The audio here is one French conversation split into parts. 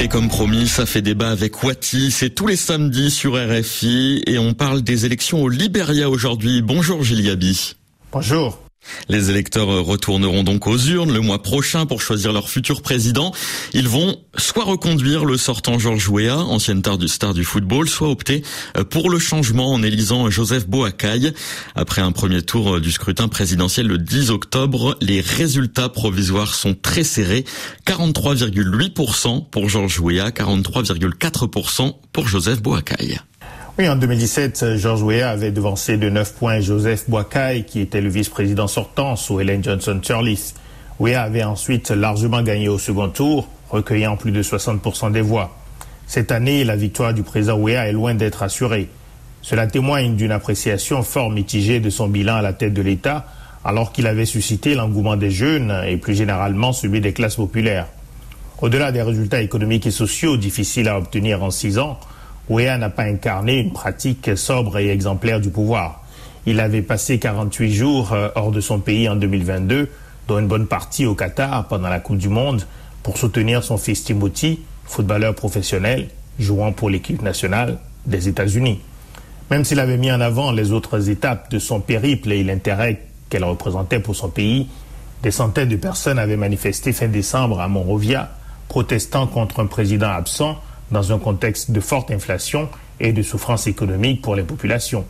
Et comme promis, ça fait débat avec Wati. C'est tous les samedis sur RFI et on parle des élections au Libéria aujourd'hui. Bonjour Gilles Bonjour. Les électeurs retourneront donc aux urnes le mois prochain pour choisir leur futur président. Ils vont soit reconduire le sortant Georges Weah, ancienne star du, football, soit opter pour le changement en élisant Joseph Boakai. Après un premier tour du scrutin présidentiel le 10 octobre, les résultats provisoires sont très serrés. 43,8% pour Georges Weah, 43,4% pour Joseph Boakai. Oui, en 2017, George Weah avait devancé de 9 points Joseph Boakai, qui était le vice-président sortant sous Helen Johnson Sirleaf. Weah avait ensuite largement gagné au second tour, recueillant plus de 60% des voix. Cette année, la victoire du président Weah est loin d'être assurée. Cela témoigne d'une appréciation fort mitigée de son bilan à la tête de l'État, alors qu'il avait suscité l'engouement des jeunes et plus généralement celui des classes populaires. Au-delà des résultats économiques et sociaux difficiles à obtenir en six ans, Weah n'a pas incarné une pratique sobre et exemplaire du pouvoir. Il avait passé 48 jours hors de son pays en 2022, dont une bonne partie au Qatar pendant la Coupe du Monde, pour soutenir son fils Timothy, footballeur professionnel, jouant pour l'équipe nationale des États-Unis. Même s'il avait mis en avant les autres étapes de son périple et l'intérêt qu'elle représentait pour son pays, des centaines de personnes avaient manifesté fin décembre à Monrovia, protestant contre un président absent dans un contexte de forte inflation et de souffrance économique pour les populations.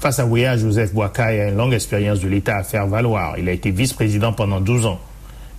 Face à Weah, Joseph Boakai a une longue expérience de l'État à faire valoir. Il a été vice-président pendant 12 ans.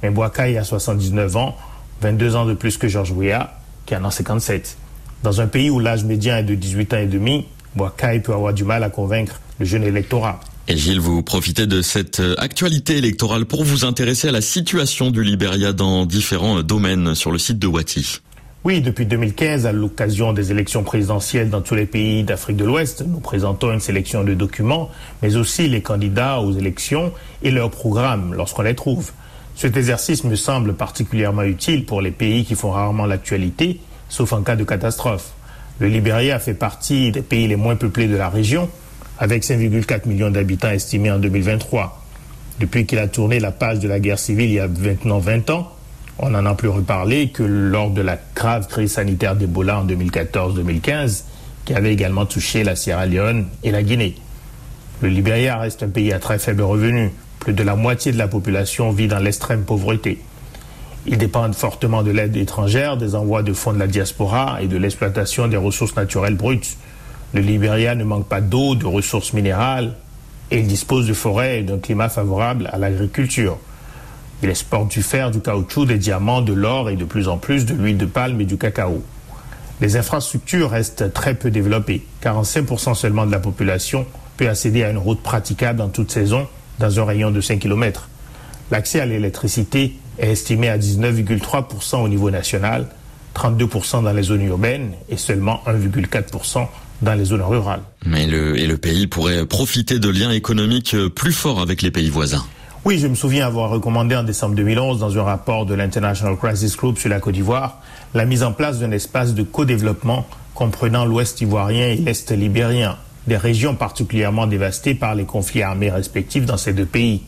Mais Boakai a 79 ans, 22 ans de plus que Georges Weah, qui en a 57. Dans un pays où l'âge médian est de 18 ans et demi, Boakai peut avoir du mal à convaincre le jeune électorat. Et Gilles, vous profitez de cette actualité électorale pour vous intéresser à la situation du Libéria dans différents domaines sur le site de Wati. Oui, depuis 2015, à l'occasion des élections présidentielles dans tous les pays d'Afrique de l'Ouest, nous présentons une sélection de documents, mais aussi les candidats aux élections et leurs programmes lorsqu'on les trouve. Cet exercice me semble particulièrement utile pour les pays qui font rarement l'actualité, sauf en cas de catastrophe. Le Libéria fait partie des pays les moins peuplés de la région, avec 5,4 millions d'habitants estimés en 2023. Depuis qu'il a tourné la page de la guerre civile il y a maintenant 20 ans, on n'en a plus reparlé que lors de la grave crise sanitaire d'Ebola en 2014-2015, qui avait également touché la Sierra Leone et la Guinée. Le Libéria reste un pays à très faible revenu. Plus de la moitié de la population vit dans l'extrême pauvreté. Ils dépendent fortement de l'aide étrangère, des envois de fonds de la diaspora et de l'exploitation des ressources naturelles brutes. Le Libéria ne manque pas d'eau, de ressources minérales, et il dispose de forêts et d'un climat favorable à l'agriculture. Il exporte du fer, du caoutchouc, des diamants, de l'or et de plus en plus de l'huile de palme et du cacao. Les infrastructures restent très peu développées. 45% seulement de la population peut accéder à une route praticable en toute saison dans un rayon de 5 km. L'accès à l'électricité est estimé à 19,3% au niveau national, 32% dans les zones urbaines et seulement 1,4% dans les zones rurales. Mais le, et le pays pourrait profiter de liens économiques plus forts avec les pays voisins. Oui, je me souviens avoir recommandé en décembre 2011 dans un rapport de l'International Crisis Group sur la Côte d'Ivoire la mise en place d'un espace de co-développement comprenant l'Ouest ivoirien et l'Est libérien, des régions particulièrement dévastées par les conflits armés respectifs dans ces deux pays.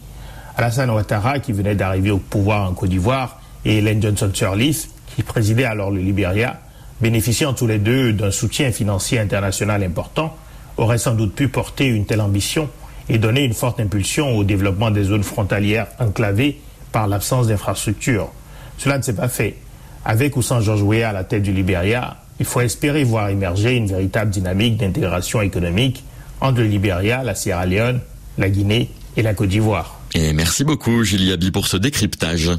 Alassane Ouattara, qui venait d'arriver au pouvoir en Côte d'Ivoire, et Helen Johnson Sirleaf, qui présidait alors le Libéria, bénéficiant tous les deux d'un soutien financier international important, auraient sans doute pu porter une telle ambition et donner une forte impulsion au développement des zones frontalières enclavées par l'absence d'infrastructures. Cela ne s'est pas fait. Avec ou sans George Weah à la tête du Libéria, il faut espérer voir émerger une véritable dynamique d'intégration économique entre le Libéria, la Sierra Leone, la Guinée et la Côte d'Ivoire. Et merci beaucoup, Julie Abi, pour ce décryptage.